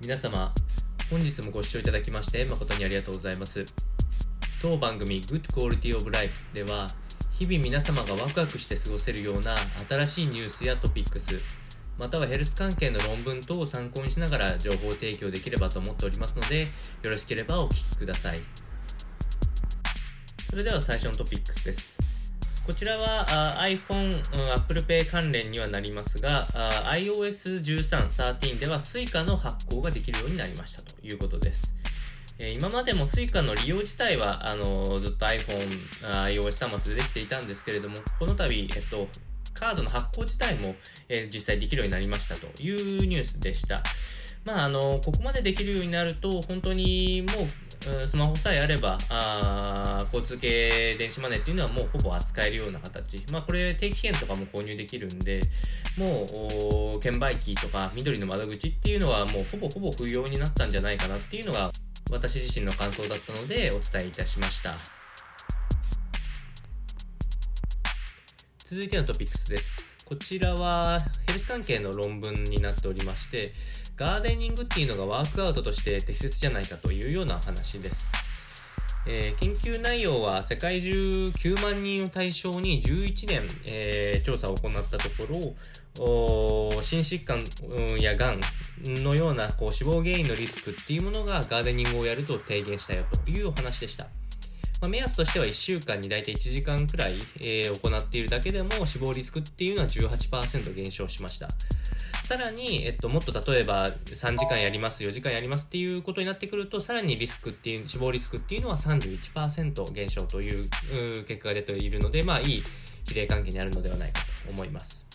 皆様本日もご視聴いただきまして誠にありがとうございます。当番組 Good Quality of Life では日々皆様がワクワクして過ごせるような新しいニュースやトピックスまたはヘルス関係の論文等を参考にしながら情報提供できればと思っておりますのでよろしければお聞きください。それでは最初のトピックスです。こちらは iPhone、Apple Pay 関連にはなりますが iOS13、13では Suica の発行ができるようになりましたということです今までも Suica の利用自体はあのずっと iPhone、iOS 端末でできていたんですけれどもこの度、えっと、カードの発行自体も、え実際できるようになりましたというニュースでした。まあ、あの、ここまでできるようになると、本当にもう、スマホさえあれば、あ交通系電子マネーっていうのはもうほぼ扱えるような形。まあこれ定期券とかも購入できるんで、もう、券売機とか緑の窓口っていうのはもうほぼほぼ不要になったんじゃないかなっていうのが私自身の感想だったのでお伝えいたしました。続いてのトピックスです。こちらはヘルス関係の論文になっておりまして、ガーデニングっていうのがワークアウトとして適切じゃないかというような話です。えー、研究内容は世界中9万人を対象に11年、えー、調査を行ったところ、心疾患やがんのようなこう死亡原因のリスクっていうものがガーデニングをやると低減したよというお話でした。まあ、目安としては1週間に大体1時間くらい、えー、行っているだけでも死亡リスクっていうのは18%減少しました。さらに、えっと、もっと例えば3時間やります、4時間やりますっていうことになってくると、さらにリスクっていう、死亡リスクっていうのは31%減少という結果が出ているので、まあいい比例関係にあるのではないかと思います。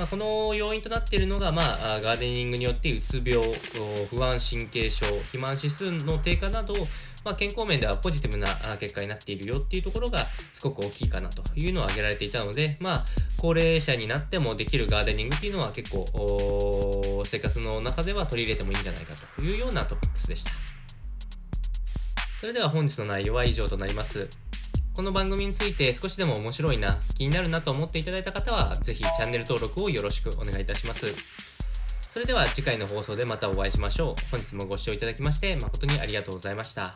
まあ、この要因となっているのが、まあ、ガーデニングによってうつ病、不安神経症、肥満指数の低下など、まあ、健康面ではポジティブな結果になっているよっていうところがすごく大きいかなというのを挙げられていたので、まあ、高齢者になってもできるガーデニングっていうのは結構、生活の中では取り入れてもいいんじゃないかというようなトピックスでした。それでは本日の内容は以上となります。この番組について少しでも面白いな、気になるなと思っていただいた方は、ぜひチャンネル登録をよろしくお願いいたします。それでは次回の放送でまたお会いしましょう。本日もご視聴いただきまして誠にありがとうございました。